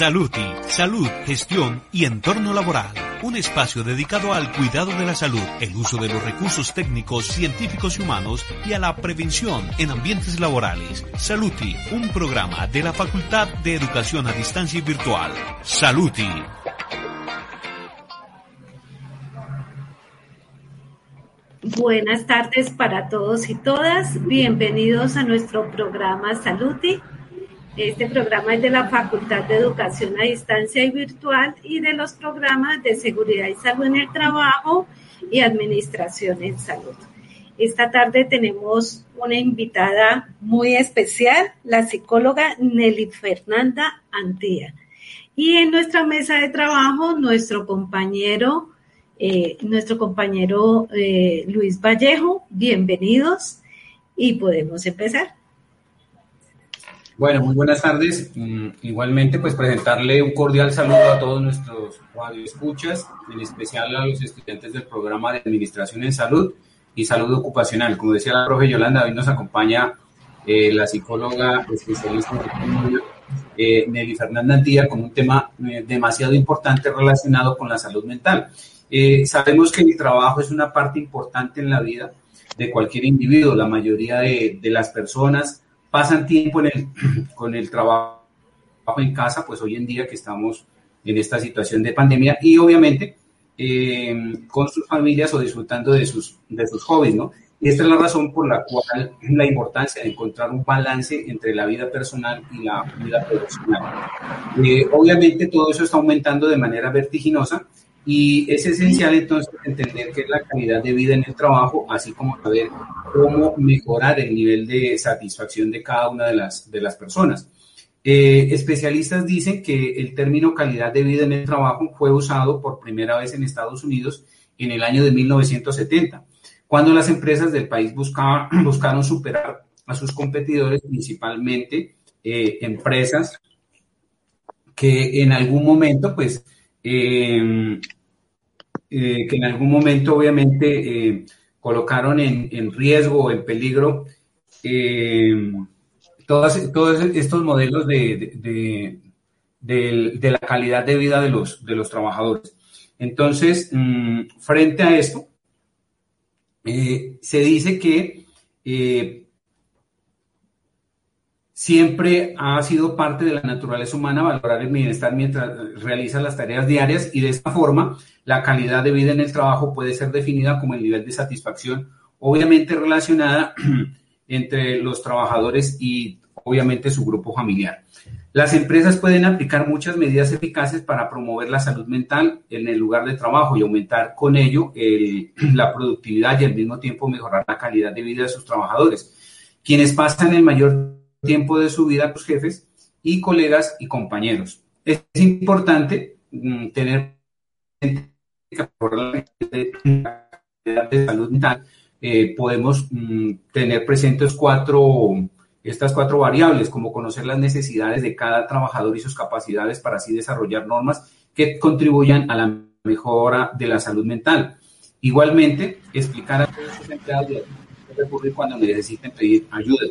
Saluti, salud, gestión y entorno laboral. Un espacio dedicado al cuidado de la salud, el uso de los recursos técnicos, científicos y humanos y a la prevención en ambientes laborales. Saluti, un programa de la Facultad de Educación a Distancia y Virtual. Saluti. Buenas tardes para todos y todas. Bienvenidos a nuestro programa Saluti este programa es de la Facultad de Educación a Distancia y Virtual y de los programas de Seguridad y Salud en el Trabajo y Administración en Salud. Esta tarde tenemos una invitada muy especial, la psicóloga Nelly Fernanda Antía. Y en nuestra mesa de trabajo, nuestro compañero, eh, nuestro compañero eh, Luis Vallejo, bienvenidos y podemos empezar. Bueno, muy buenas tardes. Mm, igualmente, pues presentarle un cordial saludo a todos nuestros radioescuchas, en especial a los estudiantes del programa de Administración en Salud y Salud Ocupacional. Como decía la profe Yolanda, hoy nos acompaña eh, la psicóloga especialista en eh, Nelly Fernanda Antía con un tema eh, demasiado importante relacionado con la salud mental. Eh, sabemos que el trabajo es una parte importante en la vida de cualquier individuo. La mayoría de, de las personas pasan tiempo con el trabajo en casa, pues hoy en día que estamos en esta situación de pandemia y obviamente eh, con sus familias o disfrutando de sus, de sus hobbies, ¿no? Y esta es la razón por la cual la importancia de encontrar un balance entre la vida personal y la vida profesional. Eh, obviamente todo eso está aumentando de manera vertiginosa y es esencial entonces entender qué es la calidad de vida en el trabajo, así como saber cómo mejorar el nivel de satisfacción de cada una de las, de las personas. Eh, especialistas dicen que el término calidad de vida en el trabajo fue usado por primera vez en Estados Unidos en el año de 1970, cuando las empresas del país buscaban, buscaron superar a sus competidores, principalmente eh, empresas que en algún momento, pues, eh, eh, que en algún momento obviamente eh, colocaron en, en, riesgo o en peligro eh, todas, todos estos modelos de, de, de, la calidad de vida de los, de los trabajadores. Entonces, mmm, frente a esto, se dice que siempre ha sido parte de la naturaleza humana valorar el bienestar mientras realiza las tareas diarias y de esta forma la calidad de vida en el trabajo puede ser definida como el nivel de satisfacción obviamente relacionada entre los trabajadores y obviamente su grupo familiar. Las empresas pueden aplicar muchas medidas eficaces para promover la salud mental en el lugar de trabajo y aumentar con ello el, la productividad y al mismo tiempo mejorar la calidad de vida de sus trabajadores, quienes pasan el mayor tiempo de su vida los jefes y colegas y compañeros. Es importante mm, tener por la de salud mental eh, podemos mm, tener presentes cuatro estas cuatro variables, como conocer las necesidades de cada trabajador y sus capacidades para así desarrollar normas que contribuyan a la mejora de la salud mental. Igualmente, explicar a todos empleados de recurrir cuando necesiten pedir ayuda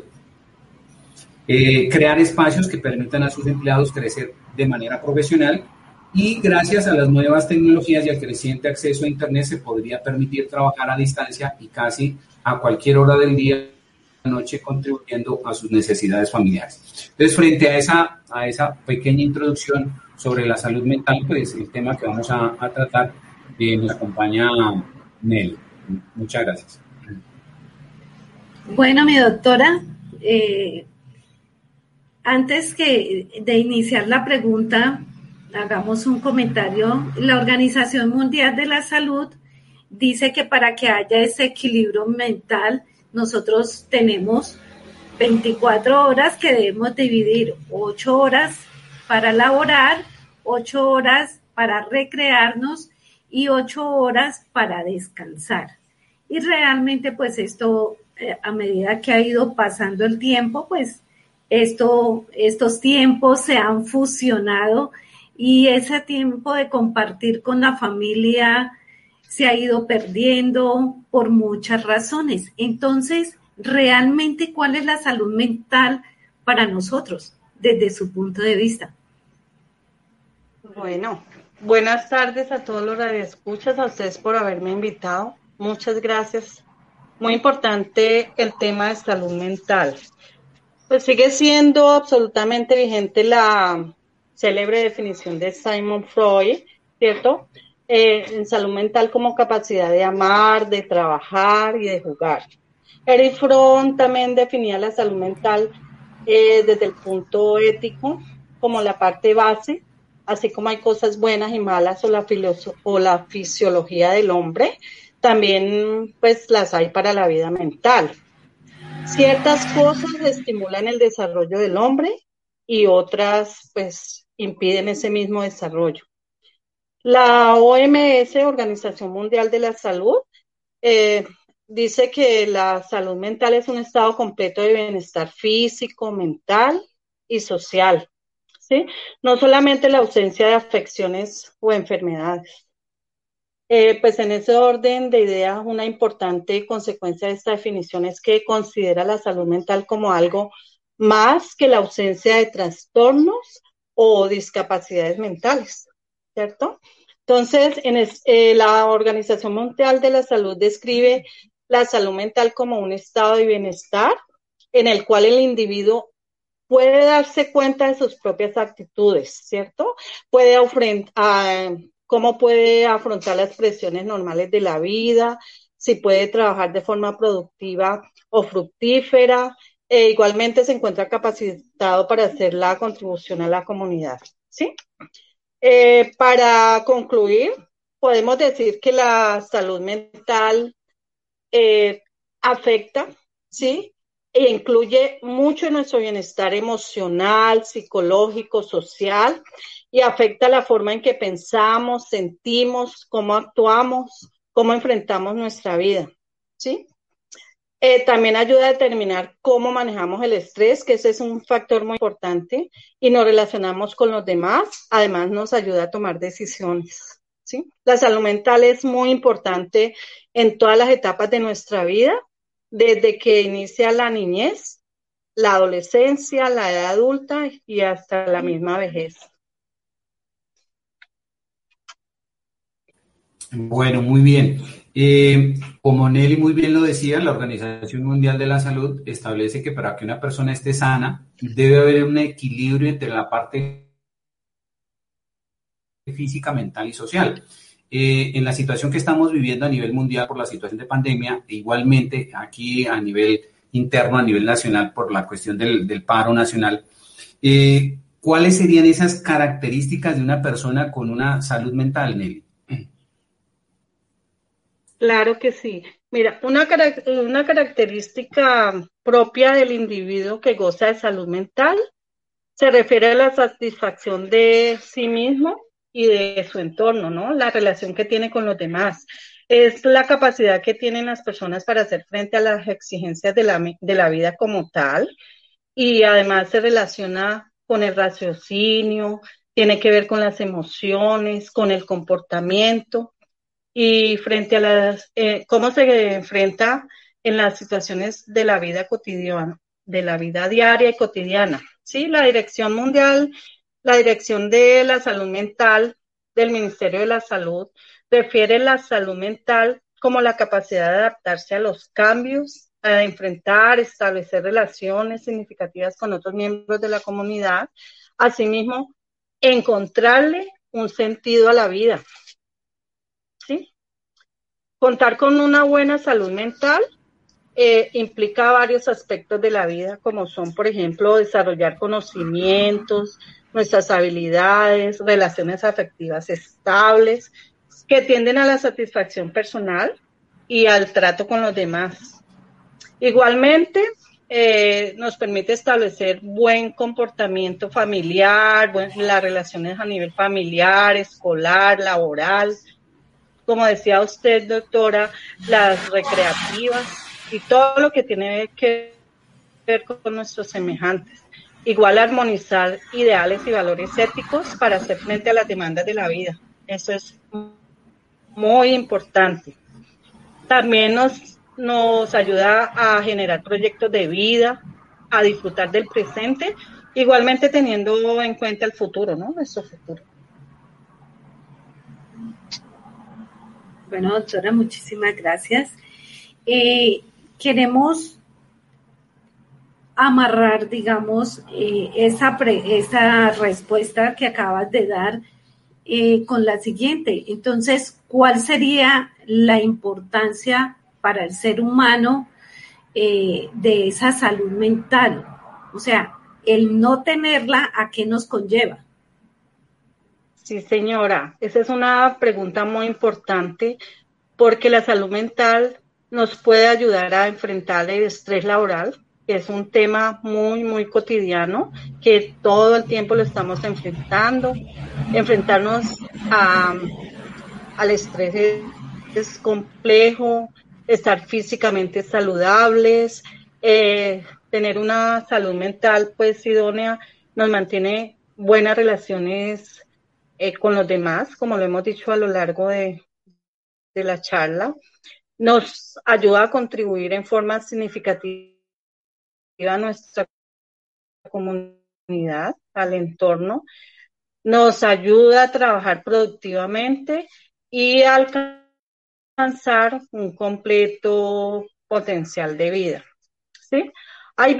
eh, crear espacios que permitan a sus empleados crecer de manera profesional y gracias a las nuevas tecnologías y al creciente acceso a Internet se podría permitir trabajar a distancia y casi a cualquier hora del día noche contribuyendo a sus necesidades familiares. Entonces, frente a esa, a esa pequeña introducción sobre la salud mental, pues el tema que vamos a, tratar eh, nos acompaña Nelly. Muchas gracias. Bueno, mi doctora, eh, antes que de iniciar la pregunta, hagamos un comentario. La Organización Mundial de la Salud dice que para que haya ese equilibrio mental, nosotros tenemos 24 horas que debemos dividir, 8 horas para laborar, 8 horas para recrearnos y 8 horas para descansar. Y realmente pues esto, eh, a medida que ha ido pasando el tiempo, pues esto, estos tiempos se han fusionado y ese tiempo de compartir con la familia se ha ido perdiendo por muchas razones. Entonces, realmente, ¿cuál es la salud mental para nosotros desde su punto de vista? Bueno, buenas tardes a todos los radioescuchas, a ustedes por haberme invitado. Muchas gracias. Muy importante el tema de salud mental. Pues sigue siendo absolutamente vigente la célebre definición de Simon Freud, ¿cierto? Eh, en salud mental como capacidad de amar, de trabajar y de jugar. Eric Fromm también definía la salud mental eh, desde el punto ético como la parte base, así como hay cosas buenas y malas o la, o la fisiología del hombre, también pues las hay para la vida mental. Ciertas cosas estimulan el desarrollo del hombre y otras pues impiden ese mismo desarrollo. La OMS, Organización Mundial de la Salud, eh, dice que la salud mental es un estado completo de bienestar físico, mental y social. ¿sí? No solamente la ausencia de afecciones o enfermedades. Eh, pues en ese orden de ideas, una importante consecuencia de esta definición es que considera la salud mental como algo más que la ausencia de trastornos o discapacidades mentales, ¿cierto? Entonces, en eh, la Organización Mundial de la Salud describe la salud mental como un estado de bienestar en el cual el individuo puede darse cuenta de sus propias actitudes, ¿cierto? Puede a, cómo puede afrontar las presiones normales de la vida, si puede trabajar de forma productiva o fructífera, e igualmente se encuentra capacitado para hacer la contribución a la comunidad, ¿sí? Eh, para concluir, podemos decir que la salud mental eh, afecta, ¿sí? E incluye mucho nuestro bienestar emocional, psicológico, social y afecta la forma en que pensamos, sentimos, cómo actuamos, cómo enfrentamos nuestra vida, ¿sí? Eh, también ayuda a determinar cómo manejamos el estrés, que ese es un factor muy importante, y nos relacionamos con los demás. Además, nos ayuda a tomar decisiones. ¿sí? La salud mental es muy importante en todas las etapas de nuestra vida, desde que inicia la niñez, la adolescencia, la edad adulta y hasta la misma vejez. Bueno, muy bien. Eh, como Nelly muy bien lo decía, la Organización Mundial de la Salud establece que para que una persona esté sana debe haber un equilibrio entre la parte física, mental y social. Eh, en la situación que estamos viviendo a nivel mundial por la situación de pandemia, e igualmente aquí a nivel interno, a nivel nacional, por la cuestión del, paro nacional, eh, ¿cuáles serían esas características de una persona con una salud mental, Nelly? Claro que sí. Mira, una, característica propia del individuo que goza de salud mental se refiere a la satisfacción de sí mismo y de su entorno, ¿no? La relación que tiene con los demás. Es la capacidad que tienen las personas para hacer frente a las exigencias de la, de la vida como tal y además se relaciona con el raciocinio, tiene que ver con las emociones, con el comportamiento y frente a las, eh, cómo se enfrenta en las situaciones de la vida cotidiana, de la vida diaria y cotidiana. Sí, la Dirección Mundial, la Dirección de la Salud Mental del Ministerio de la Salud refiere la salud mental como la capacidad de adaptarse a los cambios, a enfrentar, establecer relaciones significativas con otros miembros de la comunidad, asimismo, encontrarle un sentido a la vida, Contar con una buena salud mental eh, implica varios aspectos de la vida, como son, por ejemplo, desarrollar conocimientos, nuestras habilidades, relaciones afectivas estables, que tienden a la satisfacción personal y al trato con los demás. Igualmente, eh, nos permite establecer buen comportamiento familiar, las relaciones a nivel familiar, escolar, laboral, como decía usted, doctora, las recreativas y todo lo que tiene que ver con nuestros semejantes. Igual armonizar ideales y valores éticos para hacer frente a las demandas de la vida. Eso es muy importante. También nos, nos ayuda a generar proyectos de vida, a disfrutar del presente, igualmente teniendo en cuenta el futuro, ¿no? Nuestro futuro. Bueno, doctora, muchísimas gracias. Eh, queremos amarrar, digamos, eh, esa, esa respuesta que acabas de dar eh, con la siguiente. Entonces, ¿cuál sería la importancia para el ser humano de esa salud mental? O sea, el no tenerla, ¿a qué nos conlleva? Sí, señora, esa es una pregunta muy importante porque la salud mental nos puede ayudar a enfrentar el estrés laboral, es un tema muy, muy cotidiano, que todo el tiempo lo estamos enfrentando. Enfrentarnos al estrés es, complejo, estar físicamente saludables, eh, tener una salud mental pues idónea nos mantiene buenas relaciones eh, con los demás, como lo hemos dicho a lo largo de, la charla, nos ayuda a contribuir en forma significativa a nuestra comunidad, al entorno, nos ayuda a trabajar productivamente y alcanzar un completo potencial de vida. ¿sí? Hay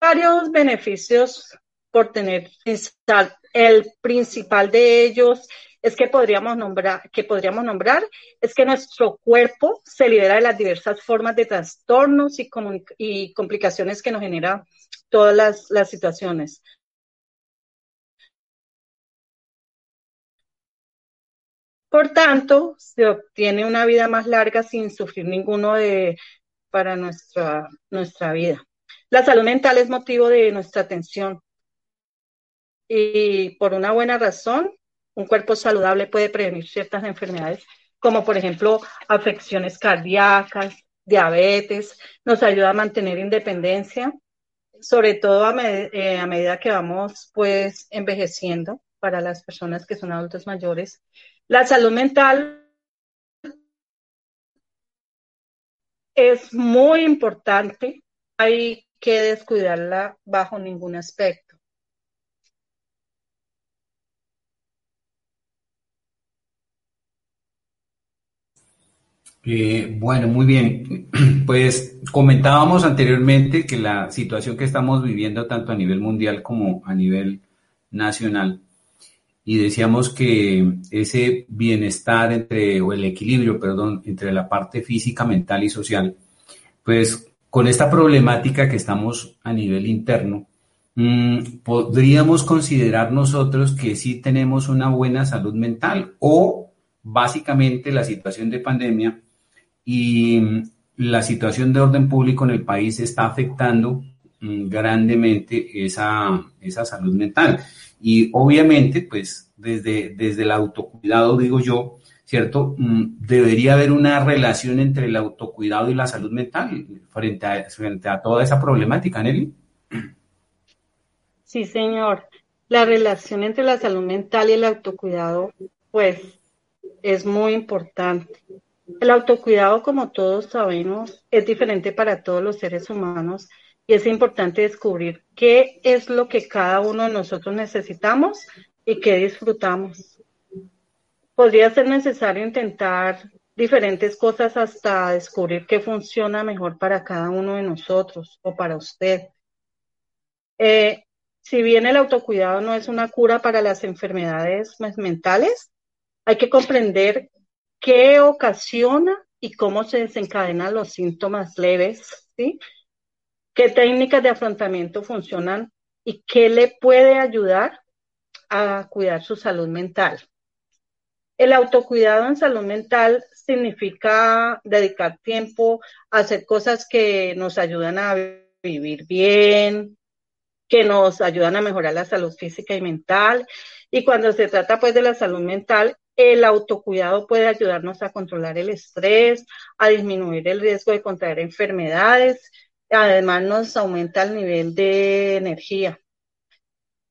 varios beneficios por tener el principal de ellos es que podríamos nombrar, que podríamos nombrar es que nuestro cuerpo se libera de las diversas formas de trastornos y, y complicaciones que nos generan todas las, las situaciones. Por tanto, se obtiene una vida más larga sin sufrir ninguno de para nuestra, nuestra vida. La salud mental es motivo de nuestra atención y por una buena razón, un cuerpo saludable puede prevenir ciertas enfermedades, como por ejemplo afecciones cardíacas, diabetes, nos ayuda a mantener independencia, sobre todo a, eh, medida que vamos pues envejeciendo para las personas que son adultos mayores. La salud mental es muy importante, hay que descuidarla bajo ningún aspecto. Eh, bueno, muy bien. Pues comentábamos anteriormente que la situación que estamos viviendo tanto a nivel mundial como a nivel nacional, y decíamos que ese bienestar entre, o el equilibrio, perdón, entre la parte física, mental y social, pues con esta problemática que estamos a nivel interno, mm, podríamos considerar nosotros que sí tenemos una buena salud mental o básicamente la situación de pandemia y mm, la situación de orden público en el país está afectando mm, grandemente esa, esa salud mental. Y obviamente, pues desde, desde el autocuidado, digo yo, ¿cierto? Mm, debería haber una relación entre el autocuidado y la salud mental frente frente a toda esa problemática, Nelly. Sí, señor. La relación entre la salud mental y el autocuidado, pues, es muy importante. El autocuidado, como todos sabemos, es diferente para todos los seres humanos y es importante descubrir qué es lo que cada uno de nosotros necesitamos y qué disfrutamos. Podría ser necesario intentar diferentes cosas hasta descubrir qué funciona mejor para cada uno de nosotros o para usted. Eh, si bien el autocuidado no es una cura para las enfermedades mentales, hay que comprender qué ocasiona y cómo se desencadenan los síntomas leves, ¿sí? ¿Qué técnicas de afrontamiento funcionan y qué le puede ayudar a cuidar su salud mental? El autocuidado en salud mental significa dedicar tiempo a hacer cosas que nos ayudan a vivir bien, que nos ayudan a mejorar la salud física y mental. Y cuando se trata pues de la salud mental, el autocuidado puede ayudarnos a controlar el estrés, a disminuir el riesgo de contraer enfermedades, además nos aumenta el nivel de energía.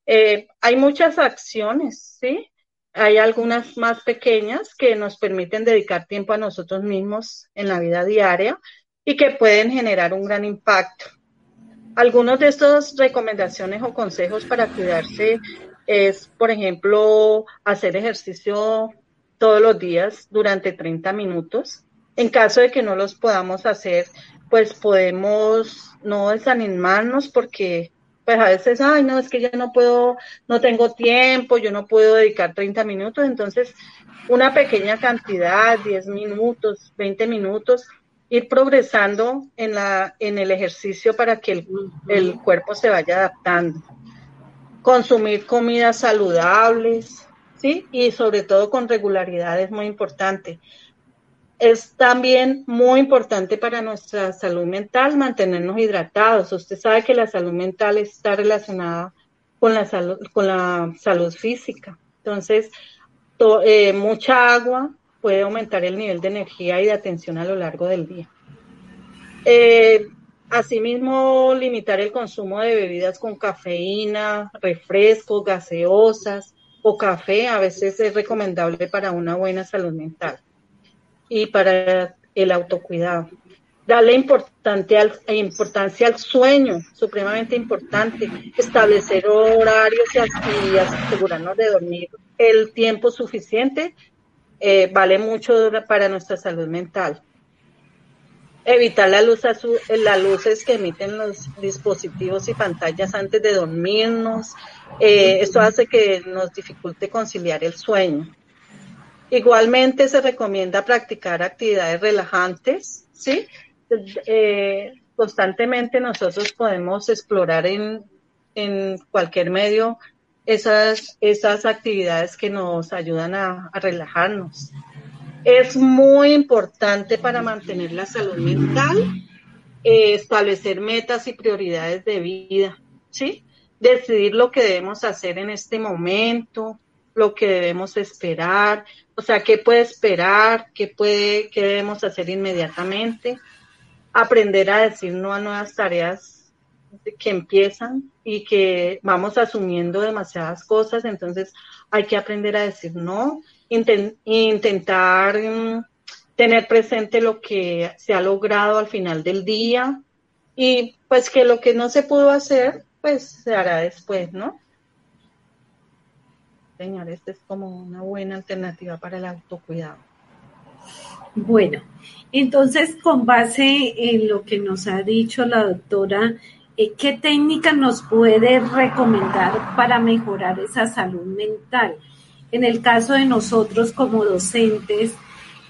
Eh, hay muchas acciones, ¿sí? Hay algunas más pequeñas que nos permiten dedicar tiempo a nosotros mismos en la vida diaria y que pueden generar un gran impacto. Algunos de estos recomendaciones o consejos para cuidarse es, por ejemplo, hacer ejercicio todos los días durante 30 minutos. En caso de que no los podamos hacer, pues podemos no desanimarnos porque pues a veces, ay, no, es que ya no puedo, no tengo tiempo, yo no puedo dedicar 30 minutos, entonces una pequeña cantidad, 10 minutos, 20 minutos, ir progresando en, la, en el ejercicio para que el, el cuerpo se vaya adaptando. Consumir comidas saludables, ¿sí? Y sobre todo con regularidad es muy importante. Es también muy importante para nuestra salud mental mantenernos hidratados. Usted sabe que la salud mental está relacionada con la salud, con la salud física. Entonces, eh, mucha agua puede aumentar el nivel de energía y de atención a lo largo del día. Eh, asimismo, limitar el consumo de bebidas con cafeína, refrescos, gaseosas o café a veces es recomendable para una buena salud mental y para el autocuidado. Darle importante al, importancia al sueño, supremamente importante. Establecer horarios y, asegurarnos de dormir el tiempo suficiente eh, vale mucho para nuestra salud mental. Evitar la luz azul, las luces que emiten los dispositivos y pantallas antes de dormirnos. Eh, esto hace que nos dificulte conciliar el sueño. Igualmente se recomienda practicar actividades relajantes, ¿sí? Eh, constantemente nosotros podemos explorar en, cualquier medio esas actividades que nos ayudan a, relajarnos. Es muy importante para mantener la salud mental eh, establecer metas y prioridades de vida, ¿sí? Decidir lo que debemos hacer en este momento, lo que debemos esperar, o sea, qué puede esperar, qué puede, qué debemos hacer inmediatamente, aprender a decir no a nuevas tareas que empiezan y que vamos asumiendo demasiadas cosas, entonces hay que aprender a decir no, intentar mm, tener presente lo que se ha logrado al final del día y pues que lo que no se pudo hacer, pues se hará después, ¿no? Señor, esta es como una buena alternativa para el autocuidado. Bueno, entonces con base en lo que nos ha dicho la doctora, ¿qué técnica nos puede recomendar para mejorar esa salud mental? En el caso de nosotros como docentes,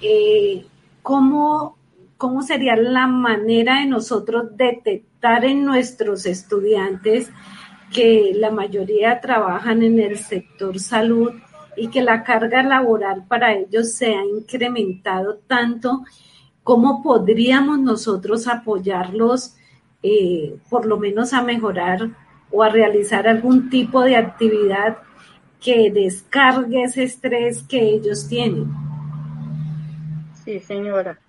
eh, ¿cómo, ¿cómo sería la manera de nosotros detectar en nuestros estudiantes que la mayoría trabajan en el sector salud y que la carga laboral para ellos se ha incrementado tanto, ¿cómo podríamos nosotros apoyarlos eh, por lo menos a mejorar o a realizar algún tipo de actividad que descargue ese estrés que ellos tienen? Sí, señora.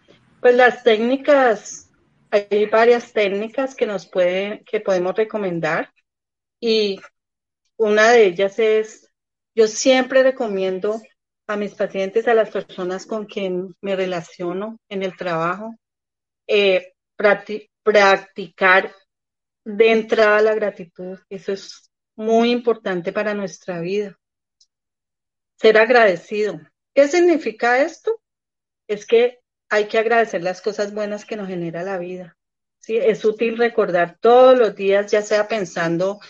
Pues las técnicas, hay varias técnicas que nos pueden, que podemos recomendar y una de ellas es, yo siempre recomiendo a mis pacientes, a las personas con quien me relaciono en el trabajo, eh, practicar de entrada la gratitud. Eso es muy importante para nuestra vida. Ser agradecido. ¿Qué significa esto? Es que hay que agradecer las cosas buenas que nos genera la vida. ¿sí? Es útil recordar todos los días, ya sea pensando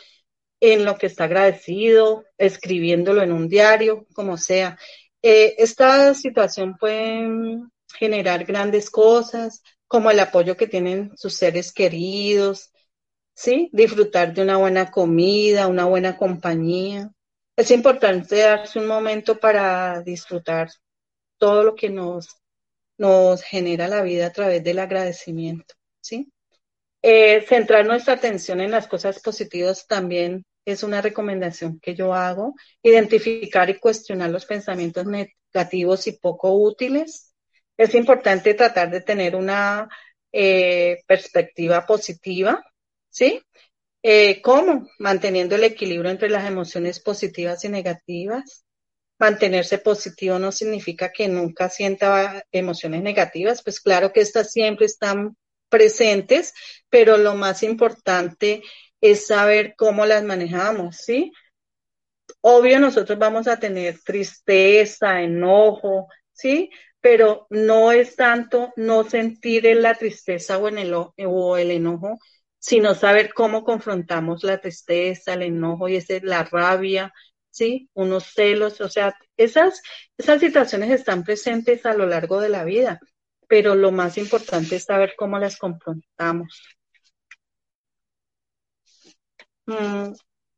en lo que está agradecido, escribiéndolo en un diario, como sea. Eh, esta situación puede generar grandes cosas, como el apoyo que tienen sus seres queridos, ¿sí? Disfrutar de una buena comida, una buena compañía. Es importante darse un momento para disfrutar todo lo que nos, nos genera la vida a través del agradecimiento, ¿sí? Eh, centrar nuestra atención en las cosas positivas también es una recomendación que yo hago, identificar y cuestionar los pensamientos negativos y poco útiles. Es importante tratar de tener una eh, perspectiva positiva, ¿sí? Eh, ¿Cómo? Manteniendo el equilibrio entre las emociones positivas y negativas. Mantenerse positivo no significa que nunca sienta emociones negativas, pues claro que estas siempre están presentes, pero lo más importante es saber cómo las manejamos, ¿sí? Obvio, nosotros vamos a tener tristeza, enojo, ¿sí? Pero no es tanto no sentir la tristeza o, en el, o el enojo, sino saber cómo confrontamos la tristeza, el enojo y ese, la rabia, ¿sí? Unos celos, o sea, esas, esas situaciones están presentes a lo largo de la vida, pero lo más importante es saber cómo las confrontamos. Mm,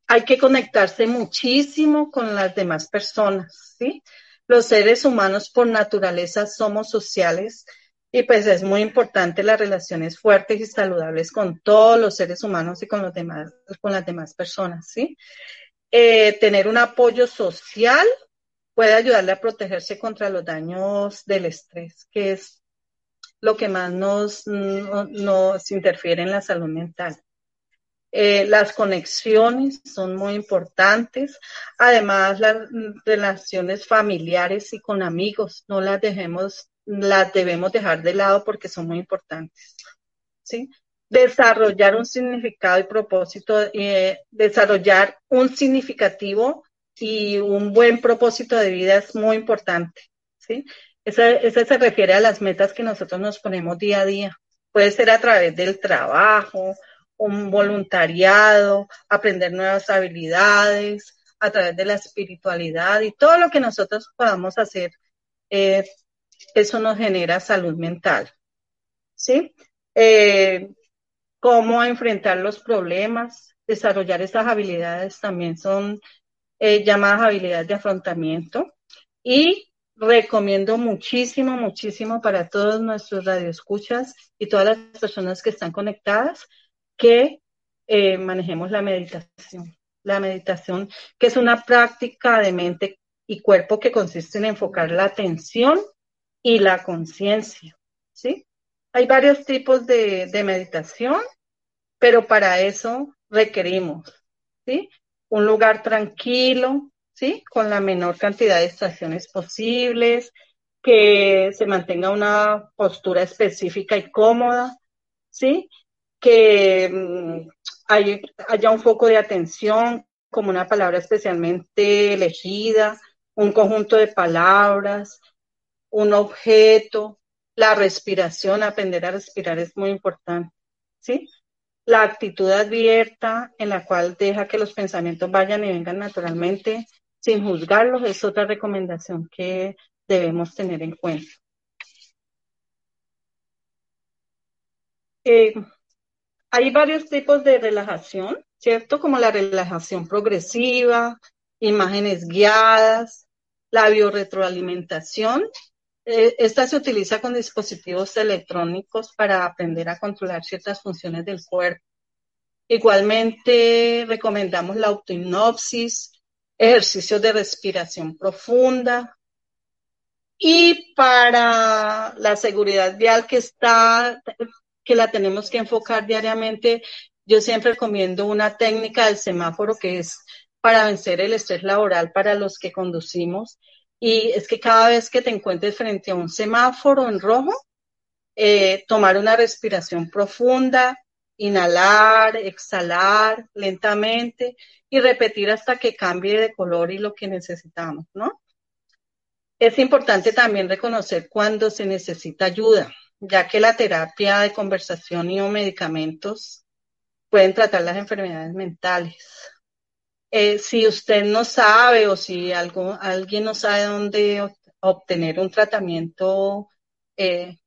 hay que conectarse muchísimo con las demás personas, ¿sí? Los seres humanos por naturaleza somos sociales y pues es muy importante las relaciones fuertes y saludables con todos los seres humanos y con los demás, con las demás personas, ¿sí? Eh, tener un apoyo social puede ayudarle a protegerse contra los daños del estrés, que es lo que más nos, nos interfiere en la salud mental. Eh, las conexiones son muy importantes. Además, las relaciones familiares y con amigos, no las dejemos, las debemos dejar de lado porque son muy importantes. ¿sí? Desarrollar un significado y propósito, eh, desarrollar un significativo y un buen propósito de vida es muy importante. ¿sí? Esa, se refiere a las metas que nosotros nos ponemos día a día. Puede ser a través del trabajo, un voluntariado, aprender nuevas habilidades, a través de la espiritualidad y todo lo que nosotros podamos hacer, eh, eso nos genera salud mental. ¿Sí? Eh, cómo enfrentar los problemas, desarrollar esas habilidades también son eh, llamadas habilidades de afrontamiento. Y recomiendo muchísimo, muchísimo para todos nuestros radioescuchas y todas las personas que están conectadas que eh, manejemos la meditación. La meditación, que es una práctica de mente y cuerpo que consiste en enfocar la atención y la conciencia, ¿sí? Hay varios tipos de, de, meditación, pero para eso requerimos, ¿sí? Un lugar tranquilo, ¿sí? Con la menor cantidad de estaciones posibles, que se mantenga una postura específica y cómoda, ¿sí? Que mm, haya un foco de atención, como una palabra especialmente elegida, un conjunto de palabras, un objeto, la respiración, aprender a respirar es muy importante, ¿sí? La actitud abierta en la cual deja que los pensamientos vayan y vengan naturalmente sin juzgarlos es otra recomendación que debemos tener en cuenta. Eh, hay varios tipos de relajación, ¿cierto? Como la relajación progresiva, imágenes guiadas, la biorretroalimentación. Eh, esta se utiliza con dispositivos electrónicos para aprender a controlar ciertas funciones del cuerpo. Igualmente recomendamos la autohipnosis, ejercicios de respiración profunda. Y para la seguridad vial que está que la tenemos que enfocar diariamente, yo siempre recomiendo una técnica del semáforo que es para vencer el estrés laboral para los que conducimos. Y es que cada vez que te encuentres frente a un semáforo en rojo, eh, tomar una respiración profunda, inhalar, exhalar lentamente y repetir hasta que cambie de color y lo que necesitamos, ¿no? Es importante también reconocer cuando se necesita ayuda ya que la terapia de conversación y o medicamentos pueden tratar las enfermedades mentales. Eh, si usted no sabe o si algo, alguien no sabe dónde obtener un tratamiento, eh,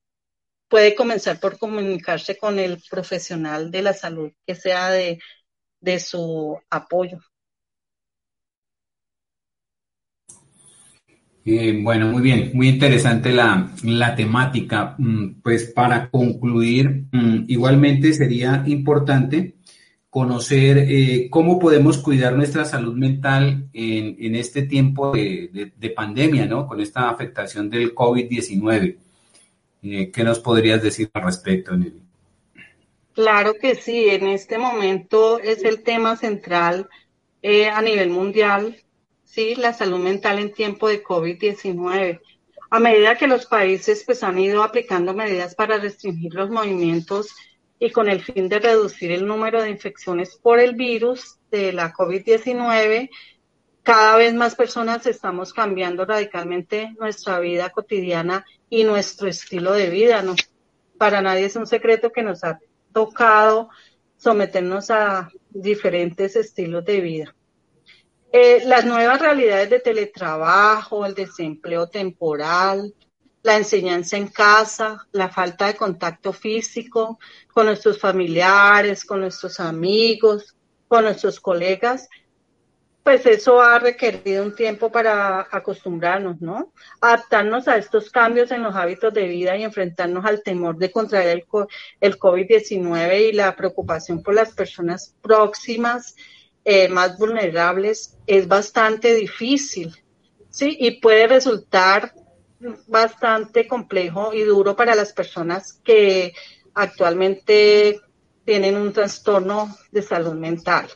puede comenzar por comunicarse con el profesional de la salud que sea de su apoyo. Eh, bueno, muy bien, muy interesante la, temática. Mm, pues para concluir, mm, igualmente sería importante conocer eh, cómo podemos cuidar nuestra salud mental en, este tiempo de, pandemia, ¿no? Con esta afectación del COVID-19. Eh, ¿Qué nos podrías decir al respecto, Nelly? Claro que sí, en este momento es el tema central a nivel mundial ¿sí? la salud mental en tiempo de COVID-19. A medida que los países pues, han ido aplicando medidas para restringir los movimientos y con el fin de reducir el número de infecciones por el virus de la COVID-19, cada vez más personas estamos cambiando radicalmente nuestra vida cotidiana y nuestro estilo de vida. ¿no? Para nadie es un secreto que nos ha tocado someternos a diferentes estilos de vida. Eh, las nuevas realidades de teletrabajo, el desempleo temporal, la enseñanza en casa, la falta de contacto físico con nuestros familiares, con nuestros amigos, con nuestros colegas, pues eso ha requerido un tiempo para acostumbrarnos, ¿no? Adaptarnos a estos cambios en los hábitos de vida y enfrentarnos al temor de contraer el, COVID-19 y la preocupación por las personas próximas, eh, más vulnerables, es bastante difícil, ¿sí? Y puede resultar bastante complejo y duro para las personas que actualmente tienen un trastorno de salud mental.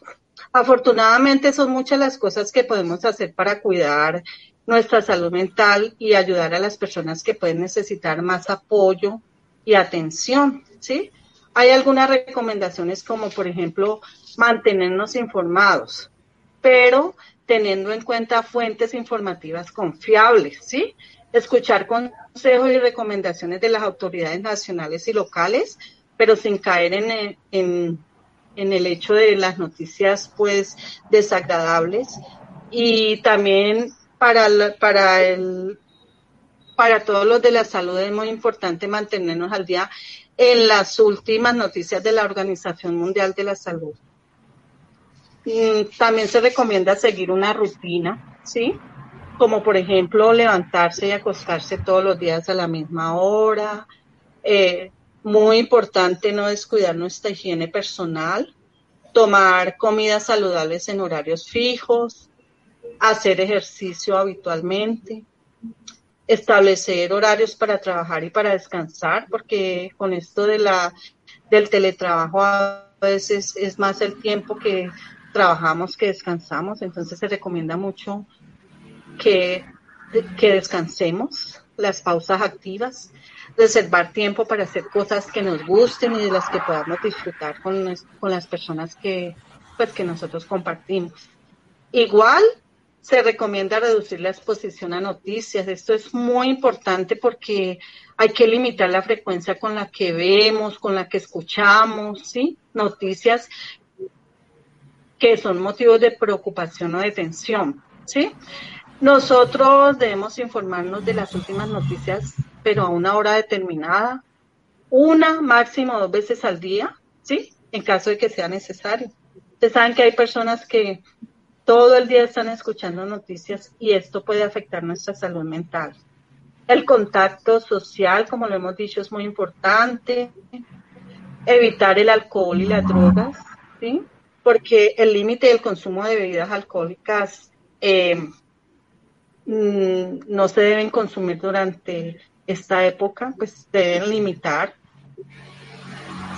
Afortunadamente son muchas las cosas que podemos hacer para cuidar nuestra salud mental y ayudar a las personas que pueden necesitar más apoyo y atención, ¿sí? Hay algunas recomendaciones como, por ejemplo, mantenernos informados, pero teniendo en cuenta fuentes informativas confiables, ¿sí? Escuchar consejos y recomendaciones de las autoridades nacionales y locales, pero sin caer en, en en el hecho de las noticias pues desagradables y también para, para el para todos los de la salud es muy importante mantenernos al día en las últimas noticias de la Organización Mundial de la Salud. Mm, también se recomienda seguir una rutina, ¿sí? Como por ejemplo levantarse y acostarse todos los días a la misma hora, eh, muy importante no descuidar nuestra higiene personal, tomar comidas saludables en horarios fijos, hacer ejercicio habitualmente, establecer horarios para trabajar y para descansar, porque con esto de la del teletrabajo a veces es más el tiempo que trabajamos que descansamos, entonces se recomienda mucho que, que descansemos, las pausas activas, reservar tiempo para hacer cosas que nos gusten y de las que podamos disfrutar con, con las personas que, pues, que nosotros compartimos. Igual se recomienda reducir la exposición a noticias. Esto es muy importante porque hay que limitar la frecuencia con la que vemos, con la que escuchamos, ¿sí? Noticias que son motivos de preocupación o de tensión, ¿sí? Nosotros debemos informarnos de las últimas noticias pero a una hora determinada, una, máximo dos veces al día, ¿sí? En caso de que sea necesario. Ustedes saben que hay personas que todo el día están escuchando noticias y esto puede afectar nuestra salud mental. El contacto social, como lo hemos dicho, es muy importante. Evitar el alcohol y las drogas, ¿sí? Porque el límite del consumo de bebidas alcohólicas eh, mm, no se deben consumir durante esta época, pues deben limitar.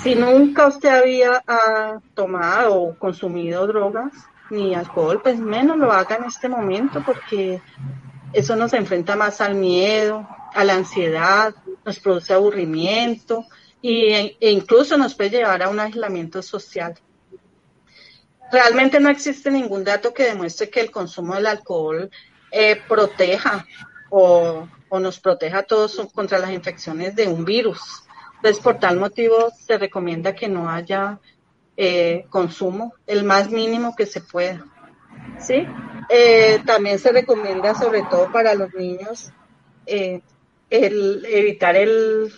Si nunca usted había ah, tomado o consumido drogas ni alcohol, pues menos lo haga en este momento porque eso nos enfrenta más al miedo, a la ansiedad, nos produce aburrimiento e, e incluso nos puede llevar a un aislamiento social. Realmente no existe ningún dato que demuestre que el consumo del alcohol eh, proteja o o nos proteja a todos contra las infecciones de un virus. Entonces, por tal motivo, se recomienda que no haya eh, consumo, el más mínimo que se pueda. ¿sí? Eh, también se recomienda, sobre todo para los niños, eh, el evitar el,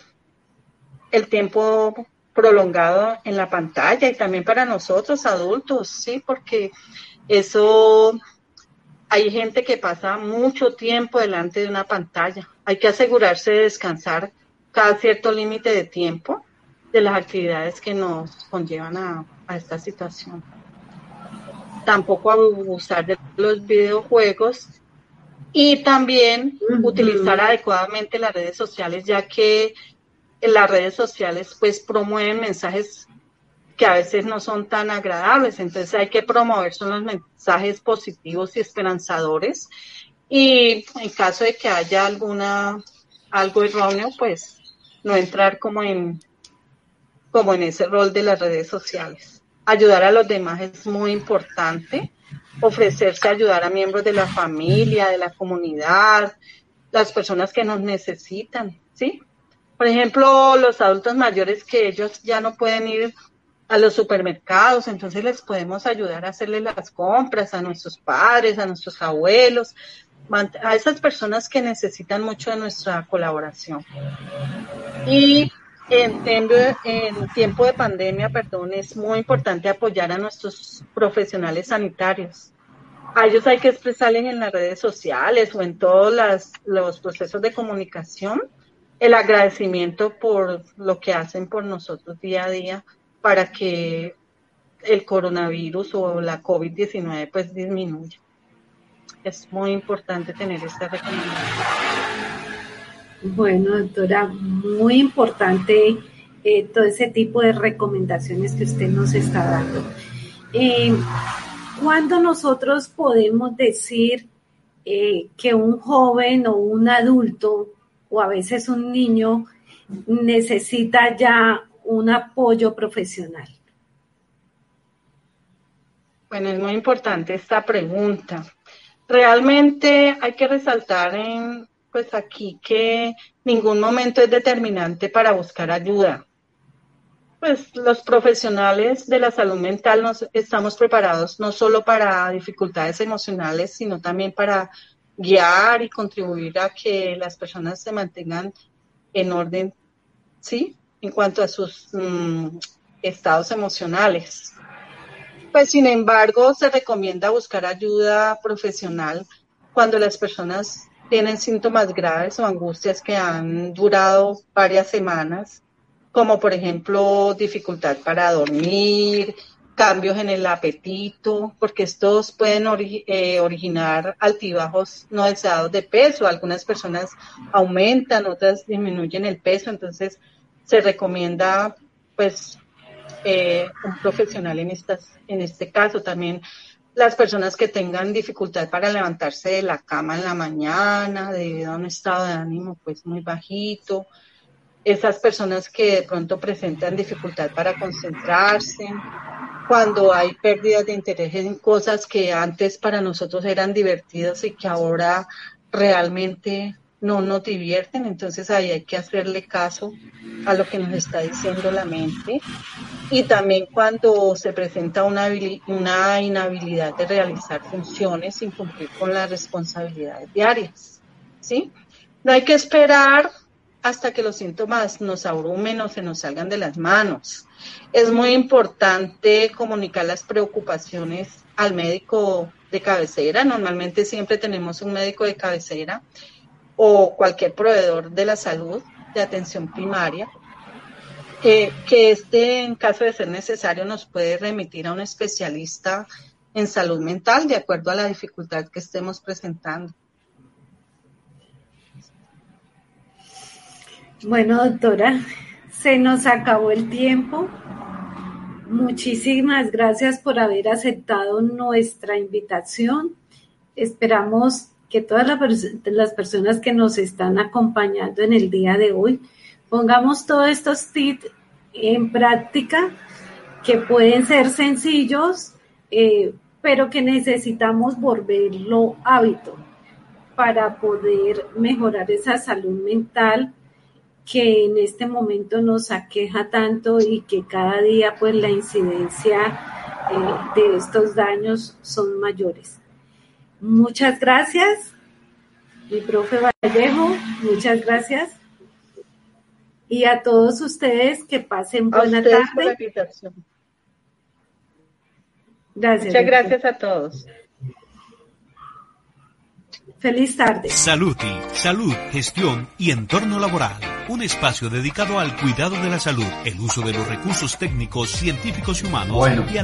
el tiempo prolongado en la pantalla y también para nosotros adultos, sí, porque eso hay gente que pasa mucho tiempo delante de una pantalla. Hay que asegurarse de descansar cada cierto límite de tiempo de las actividades que nos conllevan a, esta situación. Tampoco abusar de los videojuegos y también utilizar adecuadamente las redes sociales, ya que las redes sociales pues promueven mensajes que a veces no son tan agradables. Entonces hay que promover son los mensajes positivos y esperanzadores. Y en caso de que haya alguna algo erróneo, pues no entrar como en como en ese rol de las redes sociales. Ayudar a los demás es muy importante ofrecerse a ayudar a miembros de la familia, de la comunidad, las personas que nos necesitan, ¿sí? Por ejemplo, los adultos mayores que ellos ya no pueden ir a los supermercados, entonces les podemos ayudar a hacerle las compras a nuestros padres, a nuestros abuelos, a esas personas que necesitan mucho de nuestra colaboración. Y en, en tiempo de pandemia, perdón, es muy importante apoyar a nuestros profesionales sanitarios. A ellos hay que expresarles en las redes sociales o en todos los procesos de comunicación el agradecimiento por lo que hacen por nosotros día a día para que el coronavirus o la COVID-19 pues disminuya. Es muy importante tener esta recomendación. Bueno, doctora, muy importante eh, todo ese tipo de recomendaciones que usted nos está dando. Eh, ¿Cuándo nosotros podemos decir eh, que un joven o un adulto o a veces un niño necesita ya un apoyo profesional? Bueno, es muy importante esta pregunta. Realmente hay que resaltar en, pues aquí que ningún momento es determinante para buscar ayuda. Pues los profesionales de la salud mental nos estamos preparados no solo para dificultades emocionales, sino también para guiar y contribuir a que las personas se mantengan en orden, ¿sí? En cuanto a sus mm, estados emocionales. Pues sin embargo, se recomienda buscar ayuda profesional cuando las personas tienen síntomas graves o angustias que han durado varias semanas, como por ejemplo dificultad para dormir, cambios en el apetito, porque estos pueden eh, originar altibajos no deseados de peso. Algunas personas aumentan, otras disminuyen el peso, entonces se recomienda pues eh, un profesional en, estas, en este caso. También las personas que tengan dificultad para levantarse de la cama en la mañana debido a un estado de ánimo pues muy bajito. Esas personas que de pronto presentan dificultad para concentrarse, cuando hay pérdidas de interés en cosas que antes para nosotros eran divertidas y que ahora realmente no nos divierten, entonces ahí hay que hacerle caso a lo que nos está diciendo la mente. Y también cuando se presenta una, una inhabilidad de realizar funciones sin cumplir con las responsabilidades diarias. ¿sí? No hay que esperar hasta que los síntomas nos abrumen o se nos salgan de las manos. Es muy importante comunicar las preocupaciones al médico de cabecera. Normalmente siempre tenemos un médico de cabecera o cualquier proveedor de la salud de atención primaria, que este, en caso de ser necesario, nos puede remitir a un especialista en salud mental de acuerdo a la dificultad que estemos presentando. Bueno, doctora, se nos acabó el tiempo. Muchísimas gracias por haber aceptado nuestra invitación. Esperamos que todas las personas que nos están acompañando en el día de hoy pongamos todos estos tips en práctica que pueden ser sencillos, eh, pero que necesitamos volverlo hábito para poder mejorar esa salud mental que en este momento nos aqueja tanto y que cada día pues la incidencia eh, de estos daños son mayores. Muchas gracias, mi profe Vallejo, muchas gracias. Y a todos ustedes que pasen buena tarde. Gracias. Muchas gracias a todos. Feliz tarde. Salud y salud, gestión y entorno laboral. Un espacio dedicado al cuidado de la salud, el uso de los recursos técnicos, científicos y humanos y a la